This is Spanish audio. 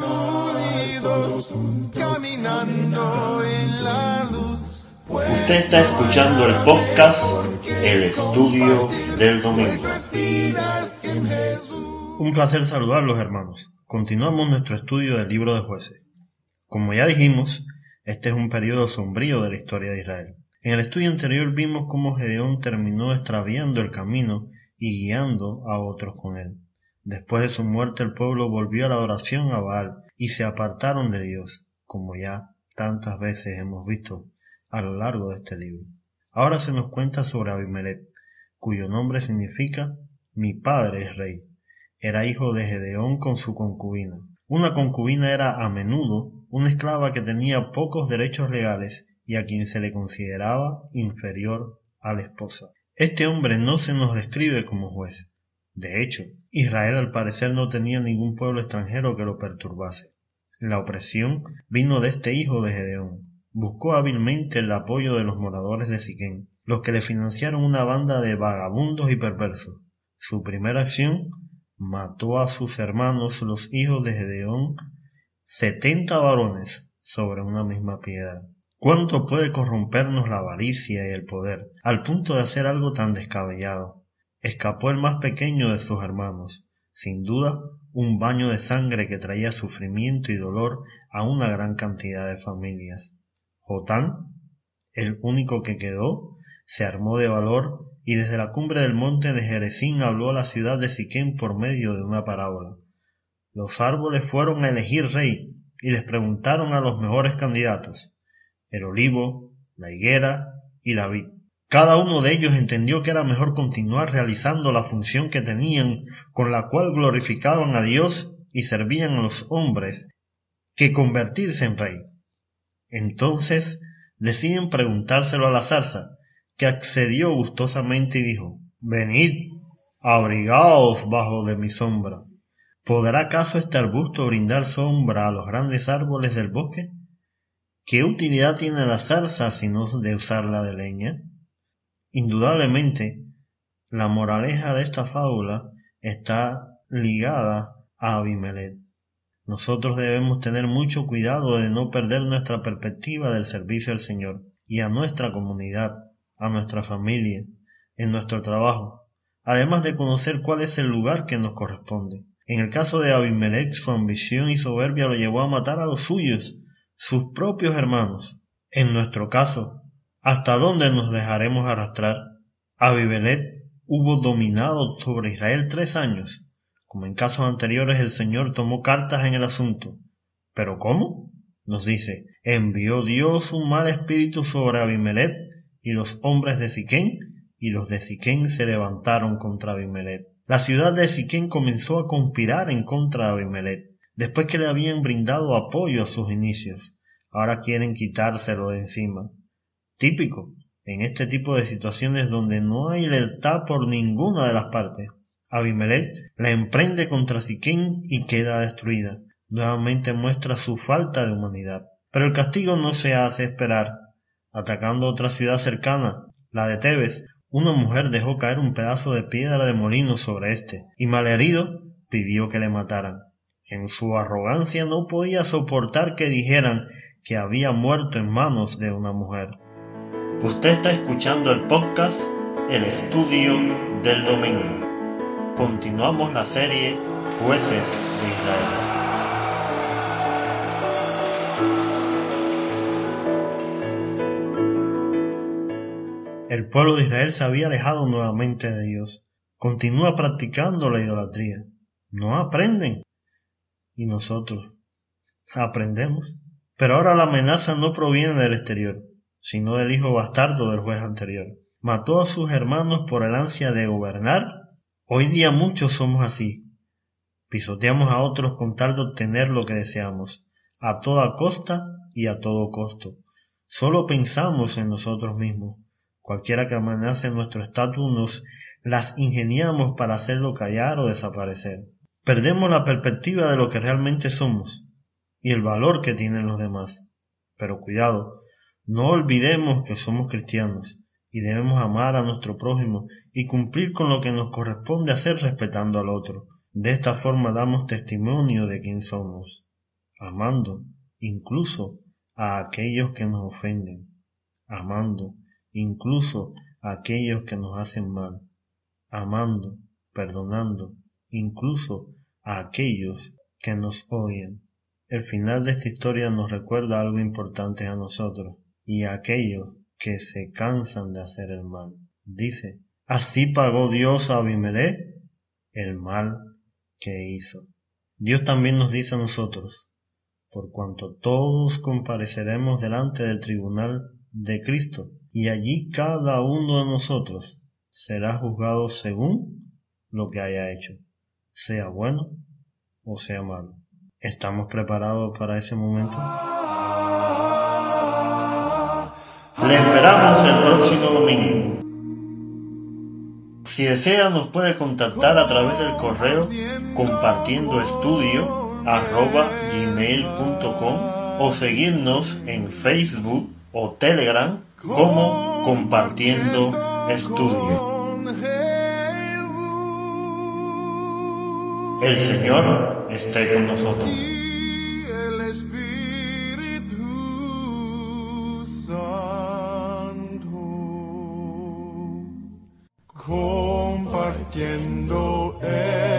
reunidos, caminando en la luz. Usted está escuchando el podcast El Estudio del Domingo. Un placer saludarlos hermanos. Continuamos nuestro estudio del libro de jueces. Como ya dijimos, este es un periodo sombrío de la historia de Israel. En el estudio anterior vimos cómo Gedeón terminó extraviando el camino y guiando a otros con él. Después de su muerte el pueblo volvió a la adoración a Baal y se apartaron de Dios, como ya tantas veces hemos visto a lo largo de este libro. Ahora se nos cuenta sobre Abimelech, cuyo nombre significa mi padre es rey. Era hijo de Gedeón con su concubina. Una concubina era a menudo una esclava que tenía pocos derechos legales y a quien se le consideraba inferior a la esposa. Este hombre no se nos describe como juez. De hecho, Israel al parecer no tenía ningún pueblo extranjero que lo perturbase. La opresión vino de este hijo de Gedeón. Buscó hábilmente el apoyo de los moradores de Siquén, los que le financiaron una banda de vagabundos y perversos. Su primera acción mató a sus hermanos los hijos de Gedeón, setenta varones sobre una misma piedra. ¿Cuánto puede corrompernos la avaricia y el poder, al punto de hacer algo tan descabellado? Escapó el más pequeño de sus hermanos, sin duda un baño de sangre que traía sufrimiento y dolor a una gran cantidad de familias. Jotán, el único que quedó, se armó de valor y desde la cumbre del monte de Jerezín habló a la ciudad de Siquén por medio de una parábola. Los árboles fueron a elegir rey y les preguntaron a los mejores candidatos, el olivo, la higuera y la vid. Cada uno de ellos entendió que era mejor continuar realizando la función que tenían, con la cual glorificaban a Dios y servían a los hombres, que convertirse en rey. Entonces deciden preguntárselo a la zarza, que accedió gustosamente y dijo, Venid, abrigaos bajo de mi sombra. ¿Podrá acaso este arbusto brindar sombra a los grandes árboles del bosque? ¿Qué utilidad tiene la zarza sino de usarla de leña? Indudablemente, la moraleja de esta fábula está ligada a Abimelech. Nosotros debemos tener mucho cuidado de no perder nuestra perspectiva del servicio al Señor y a nuestra comunidad, a nuestra familia, en nuestro trabajo, además de conocer cuál es el lugar que nos corresponde. En el caso de Abimelech, su ambición y soberbia lo llevó a matar a los suyos, sus propios hermanos. En nuestro caso, ¿Hasta dónde nos dejaremos arrastrar? Abimelech hubo dominado sobre Israel tres años. Como en casos anteriores el Señor tomó cartas en el asunto. ¿Pero cómo? Nos dice, envió Dios un mal espíritu sobre Abimelech y los hombres de Siquén, y los de Siquén se levantaron contra Abimelech. La ciudad de Siquén comenzó a conspirar en contra de Abimelech, después que le habían brindado apoyo a sus inicios. Ahora quieren quitárselo de encima típico en este tipo de situaciones donde no hay lealtad por ninguna de las partes. Abimelech la emprende contra Siquén y queda destruida. Nuevamente muestra su falta de humanidad. Pero el castigo no se hace esperar. Atacando otra ciudad cercana, la de Tebes, una mujer dejó caer un pedazo de piedra de molino sobre éste, y malherido pidió que le mataran. En su arrogancia no podía soportar que dijeran que había muerto en manos de una mujer. Usted está escuchando el podcast El Estudio del Domingo. Continuamos la serie Jueces de Israel. El pueblo de Israel se había alejado nuevamente de Dios. Continúa practicando la idolatría. No aprenden. Y nosotros aprendemos. Pero ahora la amenaza no proviene del exterior sino del hijo bastardo del juez anterior. Mató a sus hermanos por el ansia de gobernar. Hoy día muchos somos así. Pisoteamos a otros con tal de obtener lo que deseamos, a toda costa y a todo costo. Solo pensamos en nosotros mismos. Cualquiera que amenace nuestro estatus nos las ingeniamos para hacerlo callar o desaparecer. Perdemos la perspectiva de lo que realmente somos y el valor que tienen los demás. Pero cuidado, no olvidemos que somos cristianos y debemos amar a nuestro prójimo y cumplir con lo que nos corresponde hacer respetando al otro. De esta forma damos testimonio de quién somos. amando incluso a aquellos que nos ofenden, amando incluso a aquellos que nos hacen mal, amando, perdonando incluso a aquellos que nos odian. El final de esta historia nos recuerda algo importante a nosotros y aquellos que se cansan de hacer el mal. Dice, así pagó Dios a Abimelech el mal que hizo. Dios también nos dice a nosotros, por cuanto todos compareceremos delante del tribunal de Cristo, y allí cada uno de nosotros será juzgado según lo que haya hecho, sea bueno o sea malo. ¿Estamos preparados para ese momento? Le esperamos el próximo domingo. Si desea nos puede contactar a través del correo compartiendo estudio arroba gmail.com o seguirnos en Facebook o Telegram como compartiendo estudio. El Señor esté con nosotros. Compartiendo el